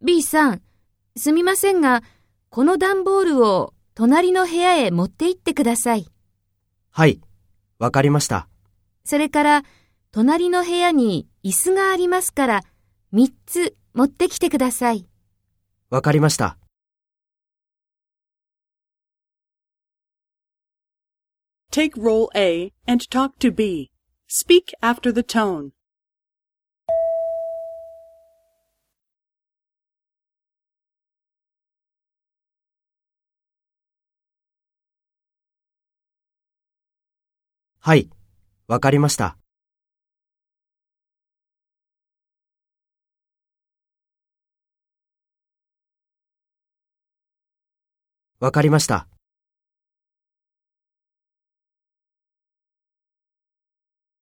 B さん、すみませんが、この段ボールを隣の部屋へ持って行ってください。はい、わかりました。それから、隣の部屋に椅子がありますから、3つ持ってきてください。わかりました。Take role A and talk to B. Speak after the tone. はい、わかりました。わかりました。